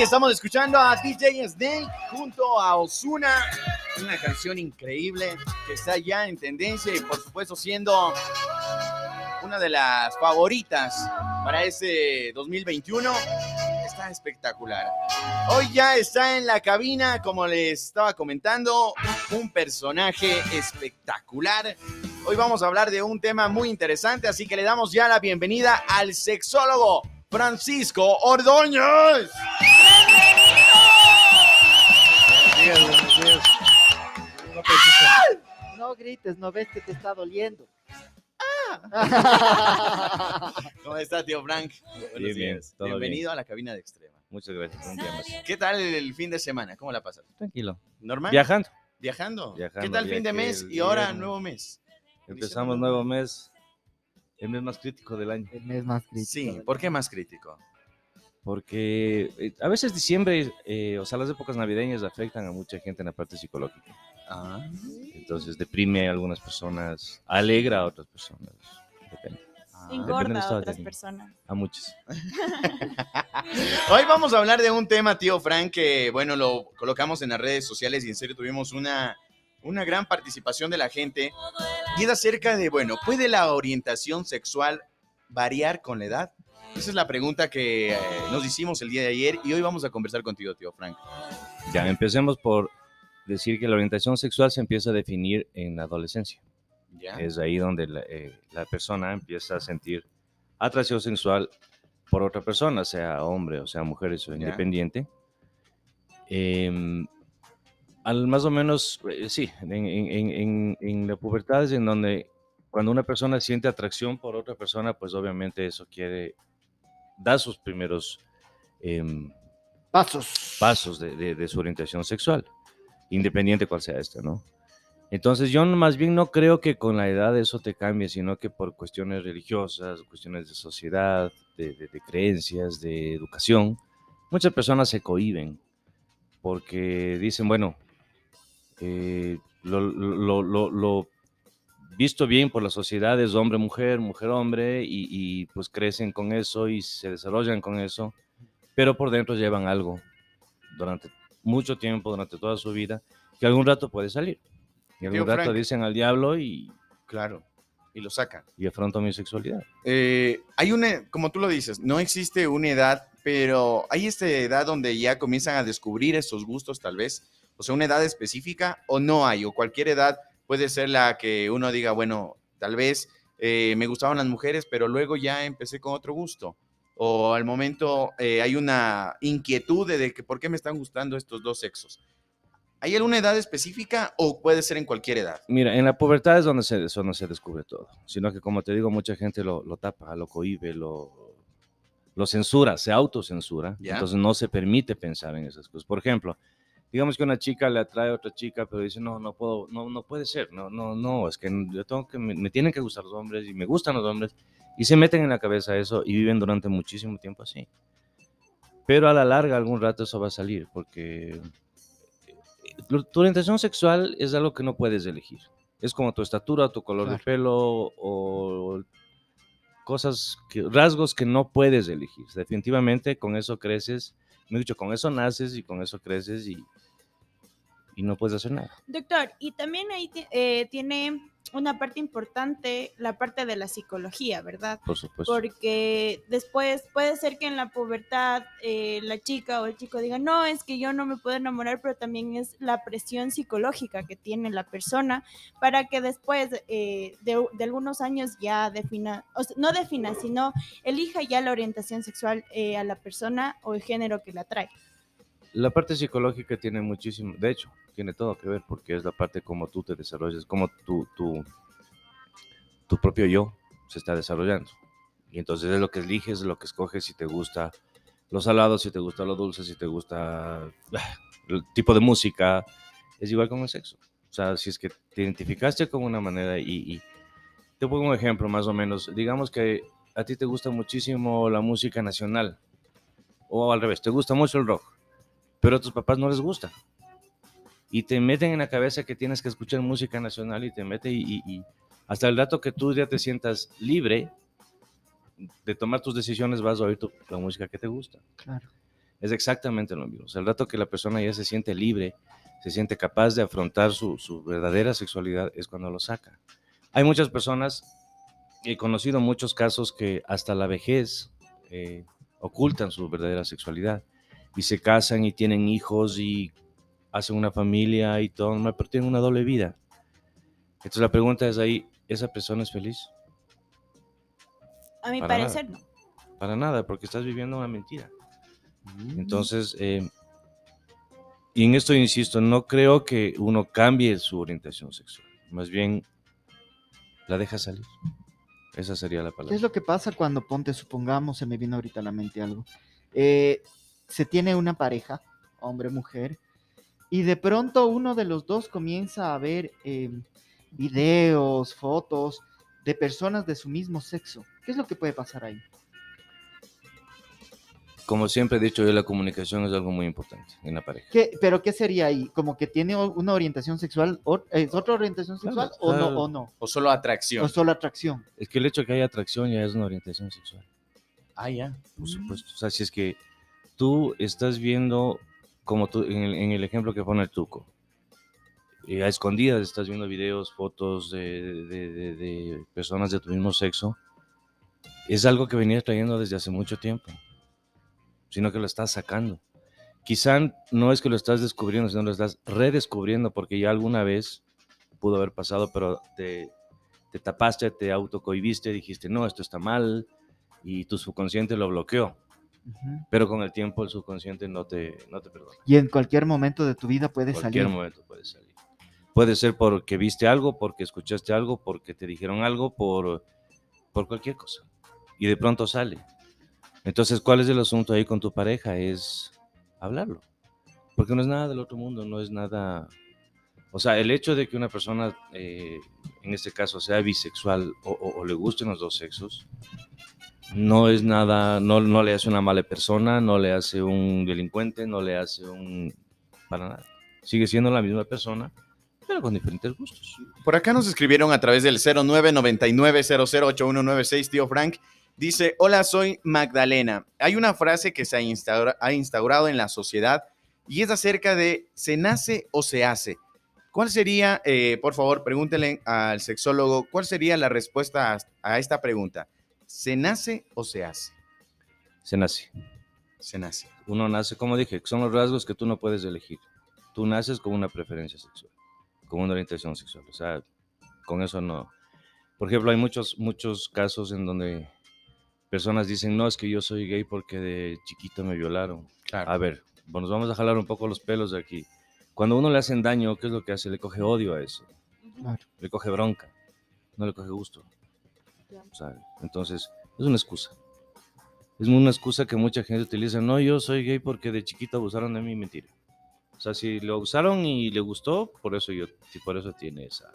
Estamos escuchando a DJ Snake junto a Osuna. Una canción increíble que está ya en tendencia y por supuesto siendo una de las favoritas para este 2021. Está espectacular. Hoy ya está en la cabina, como les estaba comentando, un personaje espectacular. Hoy vamos a hablar de un tema muy interesante, así que le damos ya la bienvenida al sexólogo Francisco Ordóñez. Días. No grites, no ves que te está doliendo. ¿Cómo está, tío Frank? Buenos Bien, bien, días. todo Bienvenido a la cabina de Extrema. Muchas gracias. Un día más. ¿Qué tal el fin de semana? ¿Cómo la pasas? Tranquilo. ¿Normal? Viajando. ¿Viajando? Viajando, ¿Qué tal fin de mes y ahora viernes. nuevo mes? Empezamos nuevo mes. El mes más crítico del año. El mes más crítico. Sí. ¿por qué más crítico? Porque eh, a veces diciembre, eh, o sea, las épocas navideñas afectan a mucha gente en la parte psicológica. Ah, Entonces deprime a algunas personas, alegra a otras personas. Depende. ah. Engorda a otras personas. A muchos. Hoy vamos a hablar de un tema, tío Frank, que bueno, lo colocamos en las redes sociales y en serio tuvimos una, una gran participación de la gente. Y es acerca de, bueno, ¿puede la orientación sexual variar con la edad? Esa es la pregunta que eh, nos hicimos el día de ayer y hoy vamos a conversar contigo, tío Frank. Ya, empecemos por decir que la orientación sexual se empieza a definir en la adolescencia. Es ahí donde la, eh, la persona empieza a sentir atracción sexual por otra persona, sea hombre o sea mujer, eso Ya. independiente. Em, al más o menos, eh, sí, en, en- en- en- en la pubertad es en donde cuando una persona siente atracción por otra persona, pues obviamente eso quiere dar sus primeros em, Pasos. pasos de, de- de su orientación sexual, independiente cuál sea esta, ¿no? Entonces yo más bien no creo que con la edad eso te cambie, sino que por cuestiones religiosas, cuestiones de sociedad, de, de- de creencias, de educación, muchas personas se cohiben porque dicen, bueno, eh, lo, lo- lo- lo visto bien por la sociedad es hombre-mujer, mujer-hombre, y, y pues crecen con eso y se desarrollan con eso pero por dentro llevan algo durante mucho tiempo, durante toda su vida, que algún rato puede salir. Y algún Tío rato Frank. dicen al diablo y, Claro. Y lo sacan. y afronto mi sexualidad. Eh, hay una, como tú lo dices, no existe una edad, pero hay esta edad donde ya comienzan a descubrir esos gustos tal vez, o sea, una edad específica o no hay, o cualquier edad puede ser la que uno diga, bueno, tal vez eh, me gustaban las mujeres, pero luego ya empecé con otro gusto. O al momento eh, hay una inquietud de, de que por qué me están gustando estos dos sexos. ¿Hay alguna edad específica o puede ser en cualquier edad? Mira, en la pubertad es donde se, es donde se descubre todo, sino que como te digo, mucha gente lo, lo tapa, lo cohibe, lo, lo censura, se autocensura, Ya. entonces no se permite pensar en esas cosas. Por ejemplo, digamos que una chica le atrae a otra chica, pero dice, no, no puedo, no, no puede ser, no, no, no, es que yo tengo que, me, me tienen que gustar los hombres y me gustan los hombres, y se meten en la cabeza eso y viven durante muchísimo tiempo así. Pero a la larga, algún rato eso va a salir, porque eh, tu orientación sexual es algo que no puedes elegir. Es como tu estatura, tu color de Claro. pelo o cosas, que, rasgos que no puedes elegir. Definitivamente con eso creces, me he dicho, con eso naces y con eso creces y, y no puedes hacer nada. Doctor, y también ahí eh, tiene una parte importante, la parte de la psicología, ¿verdad? Por supuesto. Porque después puede ser que en la pubertad eh, la chica o el chico diga, no, es que yo no me puedo enamorar, pero también es la presión psicológica que tiene la persona para que después eh, de, de algunos años ya defina, o sea, no defina, sino elija ya la orientación sexual eh, a la persona o el género que la atrae. La parte psicológica tiene muchísimo, de hecho, tiene todo que ver porque es la parte como tú te desarrollas, como tu, tu, tu propio yo se está desarrollando. Y entonces es lo que eliges, lo que escoges, si te gusta lo salado, si te gusta lo dulce, si te gusta el tipo de música, es igual con el sexo. O sea, si es que te identificaste con una manera y, y te pongo un ejemplo más o menos, digamos que a ti te gusta muchísimo la música nacional o al revés, te gusta mucho el rock pero a tus papás no les gusta. Y te meten en la cabeza que tienes que escuchar música nacional y te mete y, y- y hasta el rato que tú ya te sientas libre de tomar tus decisiones vas a oír tu- la música que te gusta. Claro. Es exactamente lo mismo. O sea, el rato que la persona ya se siente libre, se siente capaz de afrontar su, su verdadera sexualidad, es cuando lo saca. Hay muchas personas, he conocido muchos casos que hasta la vejez eh, ocultan su verdadera sexualidad y se casan y tienen hijos y hacen una familia y todo, pero tienen una doble vida. Entonces la pregunta es ahí, ¿esa persona es feliz? A mi Para parecer, no. Para nada, porque estás viviendo una mentira. Entonces, eh, y en esto insisto, no creo que uno cambie su orientación sexual, más bien la deja salir. Esa sería la ¿Qué palabra. es lo que pasa cuando, ponte, supongamos, se me vino ahorita a la mente algo, eh, se tiene una pareja, hombre-mujer, y de pronto uno de los dos comienza a ver eh, videos, fotos de personas de su mismo sexo. ¿Qué es lo que puede pasar ahí? Como siempre he dicho yo, la comunicación es algo muy importante en la pareja. ¿Qué, ¿Pero qué sería ahí? ¿Como que tiene una orientación sexual? o- ¿Es otra orientación sexual o claro. no? ¿O no? O solo atracción. ¿O solo atracción? Es que el hecho de que haya atracción ya es una orientación sexual, ah, ya. por supuesto. O sea, si es que tú estás viendo, como tú, en el, en el ejemplo que pone el Tuco, eh, a escondidas estás viendo videos, fotos de, de- de- de personas de tu mismo sexo, es algo que venías trayendo desde hace mucho tiempo, sino que lo estás sacando. Quizá no es que lo estás descubriendo, sino lo estás redescubriendo porque ya alguna vez pudo haber pasado, pero te, te tapaste, te autocohibiste, dijiste, no, esto está mal, y tu subconsciente lo bloqueó. Ujú. Pero con el tiempo el subconsciente no te, no te perdona. Y en cualquier momento de tu vida puede En cualquier salir. momento puede salir. Puede ser porque viste algo, porque escuchaste algo, porque te dijeron algo, por, por cualquier cosa. Y de pronto sale. Entonces, ¿cuál es el asunto ahí con tu pareja? Es hablarlo. Porque no es nada del otro mundo, no es nada... O sea, el hecho de que una persona, eh, en este caso, sea bisexual o, o- o le gusten los dos sexos, no es nada, no, no le hace una mala persona, no le hace un delincuente, no le hace un... para nada. Sigue siendo la misma persona, pero con diferentes gustos. Por acá nos escribieron a través del 0999008196, tío Frank. Dice, hola, soy Magdalena. Hay una frase que se ha, instaura- ha instaurado en la sociedad y es acerca de ¿se nace o se hace? ¿Cuál sería, eh, por favor, pregúntenle al sexólogo, cuál sería la respuesta a, a esta pregunta? ¿Se nace o se hace? Se nace. Se nace. Uno nace, como dije, son los rasgos que tú no puedes elegir. Tú naces con una preferencia sexual, con una orientación sexual. O sea, con eso no. Por ejemplo, hay muchos, muchos casos en donde personas dicen, no, es que yo soy gay porque de chiquito me violaron. Claro. A ver, bueno, nos vamos a jalar un poco los pelos de aquí. Cuando a uno le hacen daño, ¿qué es lo que hace? Le coge odio a eso, Claro. le coge bronca, no le coge gusto. Sea, entonces, es una excusa. Es una excusa que mucha gente utiliza. No, yo soy gay porque de chiquito abusaron de mí, mentira. O sea, si lo abusaron y le gustó, por eso yo, por eso tiene esa,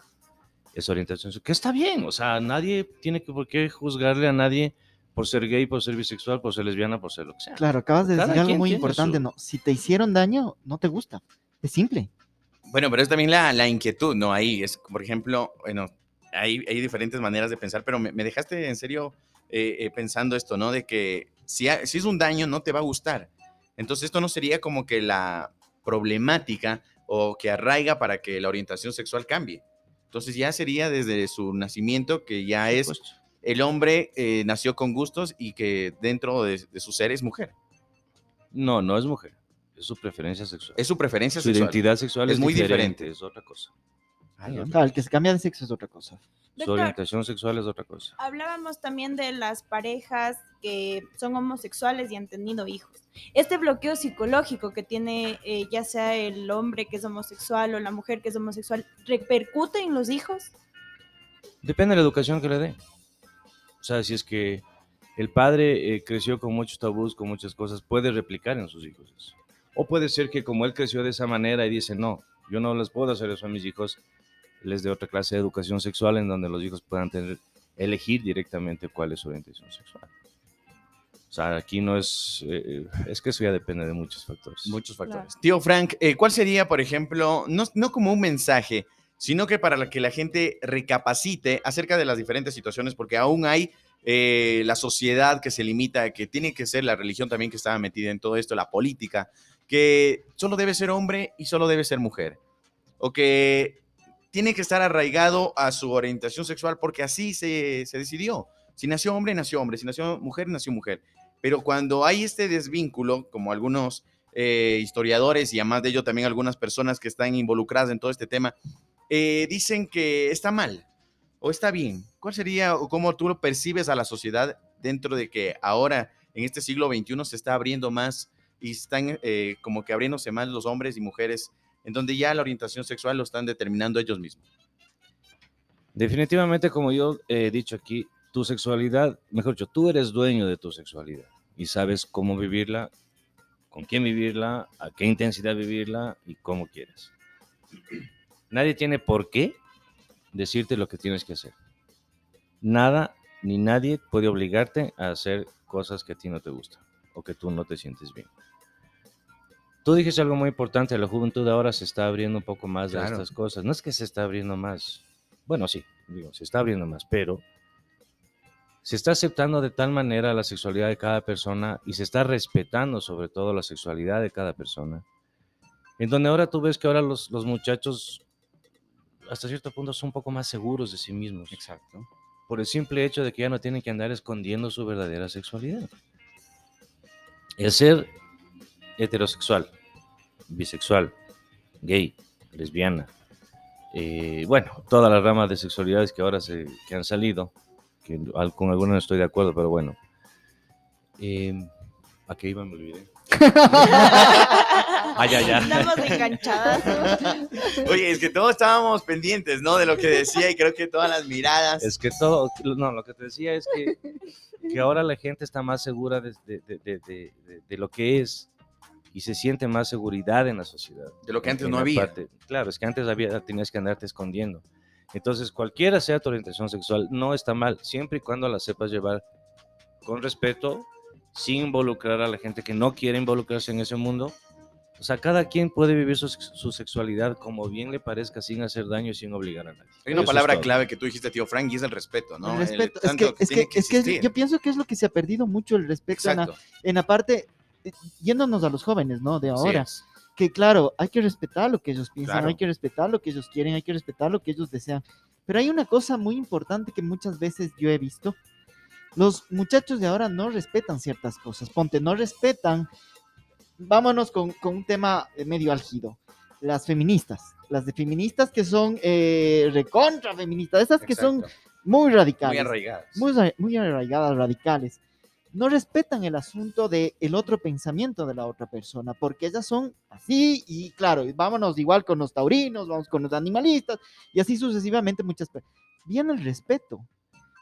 esa orientación. Que está bien, o sea, nadie tiene que por qué juzgarle a nadie por ser gay, por ser bisexual, por ser lesbiana, por ser lo que sea. Claro, acabas de Cada decir algo muy importante, su- ¿no? Si te hicieron daño, no te gusta. Es simple. Bueno, pero es también la, la inquietud, ¿no? Ahí es, por ejemplo, bueno, hay, hay diferentes maneras de pensar, pero me, me dejaste en serio eh, eh, pensando esto, ¿no? De que si, ha- si es un daño, no te va a gustar. Entonces, esto no sería como que la problemática o que arraiga para que la orientación sexual cambie. Entonces, ya sería desde su nacimiento que ya es el hombre eh, nació con gustos y que dentro de, de su ser es mujer. No, no es mujer. Es su preferencia sexual. Es su preferencia su sexual. identidad sexual Es es, muy diferente, diferente. Es otra cosa. Ah. Claro, el que se cambia de sexo es otra cosa. Su Doctor, orientación sexual es otra cosa. hablábamos también de las parejas que son homosexuales y han tenido hijos. Este bloqueo psicológico que tiene eh, ya sea el hombre que es homosexual o la mujer que es homosexual, ¿repercute en los hijos? Depende de la educación que le dé. O sea, si es que el padre eh, creció con muchos tabús, con muchas cosas, puede replicar en sus hijos eso. O puede ser que como él creció de esa manera y dice, no, yo no les puedo hacer eso a mis hijos, les dé otra clase de educación sexual en donde los hijos puedan tener, elegir directamente cuál es su orientación sexual. O sea, aquí no es, eh, es que eso ya depende de muchos factores. Muchos factores. Tío Frank, eh, ¿cuál sería, por ejemplo, no, no como un mensaje, sino que para la que la gente recapacite acerca de las diferentes situaciones, porque aún hay eh, la sociedad que se limita, que tiene que ser la religión también que estaba metida en todo esto, la política, que solo debe ser hombre y solo debe ser mujer, o que tiene que estar arraigado a su orientación sexual porque así se, se decidió. Si nació hombre, nació hombre, si nació mujer, nació mujer. Pero cuando hay este desvínculo, como algunos eh, historiadores y además de ello también algunas personas que están involucradas en todo este tema, eh, dicen que está mal o está bien. ¿Cuál sería o cómo tú lo percibes a la sociedad dentro de que ahora, en este siglo XXI, se está abriendo más y están eh, como que abriéndose más los hombres y mujeres, en donde ya la orientación sexual lo están determinando ellos mismos? Definitivamente, como yo he dicho aquí, tu sexualidad, mejor dicho, tú eres dueño de tu sexualidad y sabes cómo vivirla, con quién vivirla, a qué intensidad vivirla y cómo quieres. Nadie tiene por qué decirte lo que tienes que hacer. Nada ni nadie puede obligarte a hacer cosas que a ti no te gustan o que tú no te sientes bien. Tú dijiste algo muy importante, la juventud ahora se está abriendo un poco más Claro. de estas cosas. No es que se está abriendo más, bueno, sí, digo, se está abriendo más, pero se está aceptando de tal manera la sexualidad de cada persona y se está respetando sobre todo la sexualidad de cada persona. En donde ahora tú ves que ahora los, los muchachos hasta cierto punto son un poco más seguros de sí mismos. Exacto. Por el simple hecho de que ya no tienen que andar escondiendo su verdadera sexualidad. El ser heterosexual, bisexual, gay, lesbiana, eh, bueno, todas las ramas de sexualidades que ahora se, que han salido, que con algunas no estoy de acuerdo, pero bueno. Eh, ¿A qué iba? Me olvidé. Ah, ya, ya. Estamos enganchadas. Oye, es que todos estábamos pendientes, ¿no? De lo que decía y creo que todas las miradas. Es que todo, no, lo que te decía es que, que ahora la gente está más segura de, de- de- de- de- de- de lo que es y se siente más seguridad en la sociedad. De lo que antes En no había. parte- claro, es que antes había, tenías que andarte escondiendo. Entonces, cualquiera sea tu orientación sexual, no está mal, siempre y cuando la sepas llevar con respeto, sin involucrar a la gente que no quiere involucrarse en ese mundo. O sea, cada quien puede vivir su, su sexualidad como bien le parezca, sin hacer daño y sin obligar a nadie. Hay una Eso es palabra clave que tú dijiste, tío Frank, y es el respeto, ¿no? El El respeto. es tanto que, es tiene que, es que yo pienso que es lo que se ha perdido mucho el respeto en la, Exacto. en la parte, yéndonos a los jóvenes, ¿no? De ahora. es. que claro, hay que respetar lo que ellos piensan, Claro. hay que respetar lo que ellos quieren, hay que respetar lo que ellos desean. Pero hay una cosa muy importante que muchas veces yo he visto. Los muchachos de ahora no respetan ciertas cosas. Ponte, no respetan. Vámonos con, con un tema eh, medio álgido. Las feministas. Las de feministas que son eh, recontra feministas. Esas que son Exacto. muy radicales muy arraigadas. muy, muy arraigadas, radicales, no respetan el asunto del el otro pensamiento de la otra persona, porque ellas son así y claro, y vámonos igual con los taurinos, vamos con los animalistas y así sucesivamente muchas personas. Viene el respeto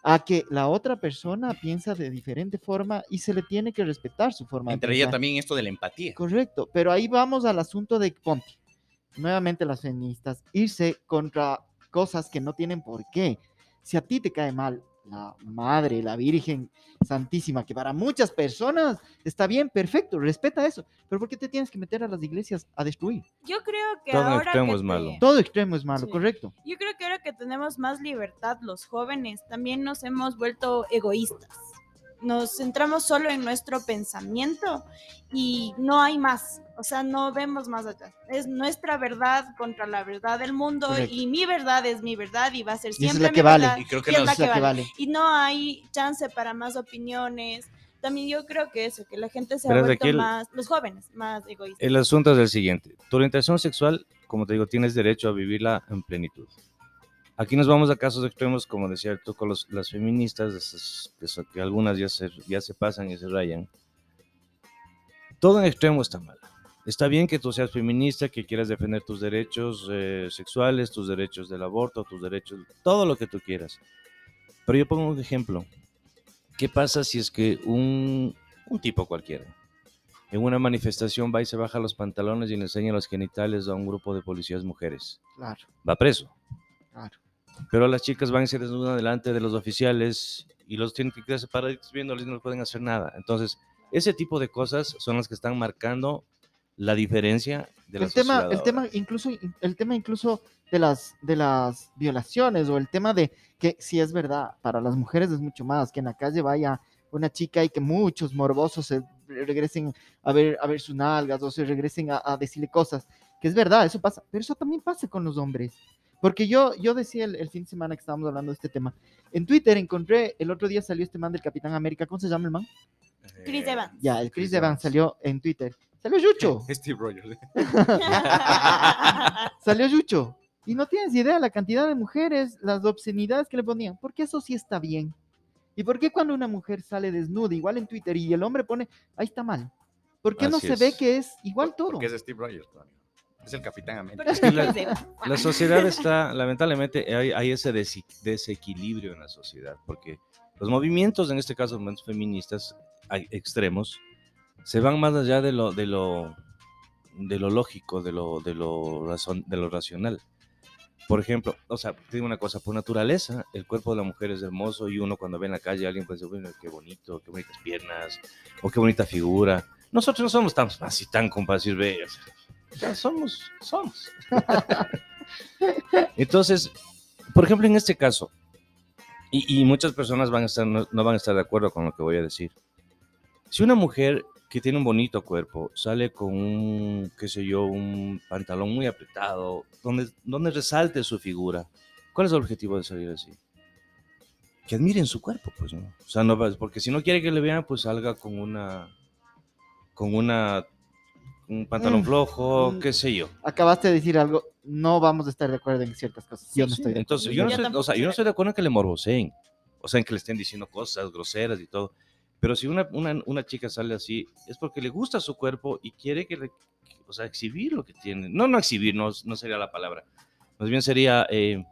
a que la otra persona piensa de diferente forma y se le tiene que respetar su forma de Entre ella también esto de la empatía. Correcto, pero ahí vamos al asunto de Ponte. Nuevamente las feministas, irse contra cosas que no tienen por qué. Si a ti te cae mal la madre, la Virgen Santísima, que para muchas personas está bien, perfecto, respeta eso, pero ¿por qué te tienes que meter a las iglesias a destruir? Yo creo que Todo ahora extremo que es malo. te- Todo extremo es malo, Sí. correcto. Yo creo que ahora que tenemos más libertad los jóvenes, también nos hemos vuelto egoístas. Nos centramos solo en nuestro pensamiento y no hay más. O sea, no vemos más allá. Es nuestra verdad contra la verdad del mundo Correcto. y mi verdad es mi verdad y va a ser siempre la mi que vale. verdad, Y creo que y es la Es la que que vale. vale. Y no hay chance para más opiniones. También yo creo que eso, que la gente se Pero ha vuelto el- más, los jóvenes, más egoístas. El asunto es el siguiente. Tu orientación sexual, como te digo, tienes derecho a vivirla en plenitud. Aquí nos vamos a casos extremos, como decía tú, con los- las feministas, que, son- que algunas ya se, ya se pasan y se rayan. Todo en extremo está mal. Está bien que tú seas feminista, que quieras defender tus derechos eh, sexuales, tus derechos del aborto, tus derechos, todo lo que tú quieras. Pero yo pongo un ejemplo. ¿Qué pasa si es que un, un tipo cualquiera en una manifestación va y se baja los pantalones y le enseña los genitales a un grupo de policías mujeres? Claro, Va preso. Claro. Pero las chicas van y se desnudan delante de los oficiales y los tienen que quedarse parados viéndoles y no pueden hacer nada. Entonces, ese tipo de cosas son las que están marcando la diferencia de la el tema, sociedad el tema incluso, el tema incluso de las, de las violaciones o el tema de que si es verdad, para las mujeres es mucho más, que en la calle vaya una chica y que muchos morbosos se regresen a ver, a ver sus nalgas o se regresen a, a decirle cosas, que es verdad, eso pasa, pero eso también pasa con los hombres. Porque yo, yo decía el, el fin de semana que estábamos hablando de este tema, en Twitter encontré, el otro día salió este man del Capitán América, ¿cómo se llama el man? Chris Eh, Evans. Ya, el Chris Chris Evans Evans. salió en Twitter. Salió Yucho. Steve Rogers. Salió Yucho. Y no tienes idea la cantidad de mujeres, las obscenidades que le ponían. Porque eso sí está bien. ¿Y por qué cuando una mujer sale desnuda, igual en Twitter, y el hombre pone, ahí está mal? ¿Por qué no se es. ve que es igual todo? Porque es Steve Rogers, Tony. Es el Capitán América. Pero que la-. La sociedad está, lamentablemente, hay, hay ese desi- desequilibrio en la sociedad, porque los movimientos, en este caso, los movimientos feministas hay extremos, se van más allá de lo, de lo, de lo lógico, de lo, de, lo razón, de lo racional. Por ejemplo, o sea, te digo una cosa, por naturaleza, el cuerpo de la mujer es hermoso y uno cuando ve en la calle a alguien puede decir, bueno, qué bonito, qué bonitas piernas, o qué bonita figura. Nosotros no somos tan así tan sea, ya somos, somos. Entonces, por ejemplo, en este caso, y, y muchas personas van a estar, no, no van a estar de acuerdo con lo que voy a decir. Si una mujer que tiene un bonito cuerpo sale con un, qué sé yo, un pantalón muy apretado, donde, donde resalte su figura, ¿cuál es el objetivo de salir así? Que admiren su cuerpo, pues, ¿no? O sea, no, porque si no quiere que le vean, pues salga con una, con una, un pantalón Mm, flojo, mm. qué sé yo. Acabaste de decir algo, no vamos a estar de acuerdo en ciertas cosas. Yo no Sí, estoy de acuerdo. Entonces, yo no, estoy, o sea, yo no estoy de acuerdo en que le morboseen, o sea, en que le estén diciendo cosas groseras y todo. Pero si una, una, una chica sale así, es porque le gusta su cuerpo y quiere que, le- o sea, exhibir lo que tiene. No, no exhibir, no, no sería la palabra. Más bien sería eh,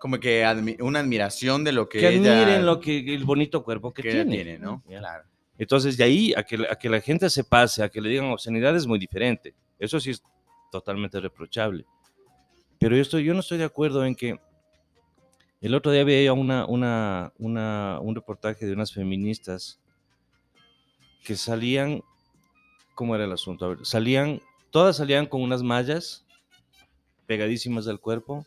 Como que admi- una admiración de lo que, que ella admiren lo que, el bonito cuerpo que, que tiene. tiene, ¿no? Claro. Entonces, de ahí a que, a que la gente se pase, a que le digan obscenidad es muy diferente. Eso sí es totalmente reprochable. Pero yo, yo no estoy de acuerdo en que el otro día veía una, una, una, un reportaje de unas feministas que salían, ¿cómo era el asunto? A ver, salían, todas salían con unas mallas pegadísimas del cuerpo.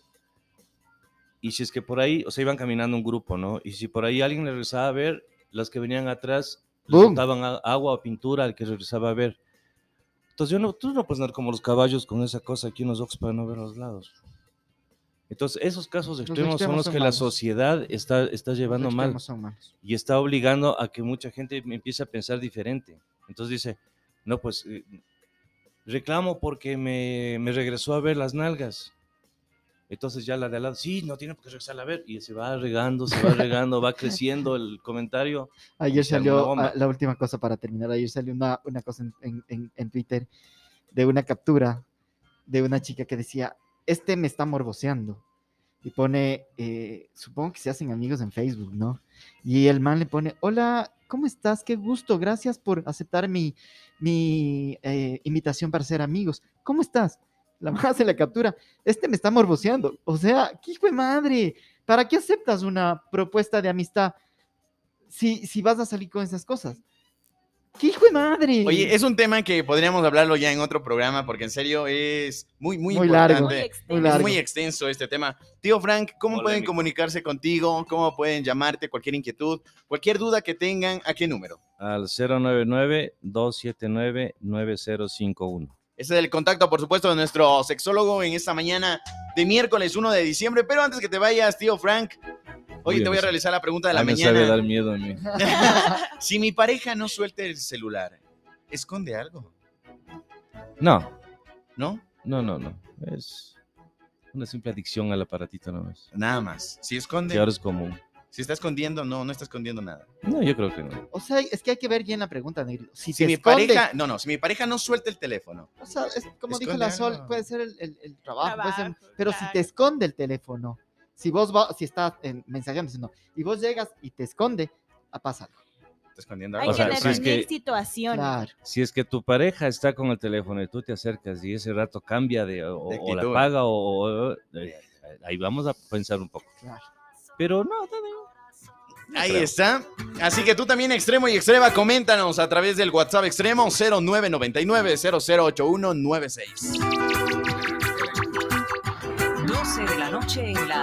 Y si es que por ahí, o sea, iban caminando un grupo, ¿no? Y si por ahí alguien le regresaba a ver, las que venían atrás A- agua o pintura al que regresaba a ver. Entonces, yo no, tú no puedes andar como los caballos con esa cosa aquí en los ojos para no ver los lados. Entonces, esos casos extremos son extremos los son que la sociedad está, está llevando Los mal extremos son malos. y está obligando a que mucha gente empiece a pensar diferente. Entonces dice, no, pues eh, reclamo porque me, me regresó a ver las nalgas. Entonces ya la de al lado, sí, no tiene por qué regresarla a ver. Y se va regando, se va regando, va creciendo el comentario. Ayer salió ah, la última cosa para terminar. Ayer salió una, una cosa en, en- en- en Twitter de una captura de una chica que decía, este me está morboseando. Y pone, eh, supongo que se hacen amigos en Facebook, ¿no? Y el man le pone, hola, ¿cómo estás? Qué gusto, gracias por aceptar mi, mi eh, invitación para ser amigos. ¿Cómo estás? La man hace la captura, este me está morboseando. O sea, ¿qué hijo de madre? ¿Para qué aceptas una propuesta de amistad si, si vas a salir con esas cosas? ¡Qué hijo de madre! Oye, es un tema que podríamos hablarlo ya en otro programa porque en serio es muy, muy, Muy largo. importante. Muy Muy extenso. largo. Es muy extenso este tema. Tío Frank, ¿cómo pueden comunicarse contigo? ¿Cómo pueden llamarte? Cualquier inquietud, cualquier duda que tengan, ¿a qué número? Al 099-279-9051. Ese es el contacto, por supuesto, de nuestro sexólogo en esta mañana de miércoles 1 de diciembre. Pero antes que te vayas, tío Frank, hoy te voy a realizar la pregunta de la Ah, me sabe mañana. dar miedo a mí. si mi pareja no suelta el celular, ¿esconde algo? No, ¿No? no, no, no. Es una simple adicción al aparatito nomás. Nada más. Si esconde, Que ahora es común. Si está escondiendo, no, no está escondiendo nada. No, yo creo que no. O sea, es que hay que ver bien la pregunta, Negro. Si, Si te mi esconde- pareja, no, no, si mi pareja no suelta el teléfono, O sea, es como dijo la Sol, puede ser el, el- el trabajo, puede ser- Trabajo, pero si te esconde el teléfono, si vos va, si estás en mensajeando, no, y vos llegas y te esconde, ah, pasa algo. está escondiendo Hay algo. O sea, que si es que- situaciones. Claro. Si es que tu pareja está con el teléfono y tú te acercas y ese rato cambia de o, De o la apaga o, o- eh, ahí vamos a pensar un poco. Claro. Pero no, está bien. Ahí creo. está. Así que tú también, extremo y extrema, coméntanos a través del WhatsApp extremo 0999 008196. 12 de la noche en la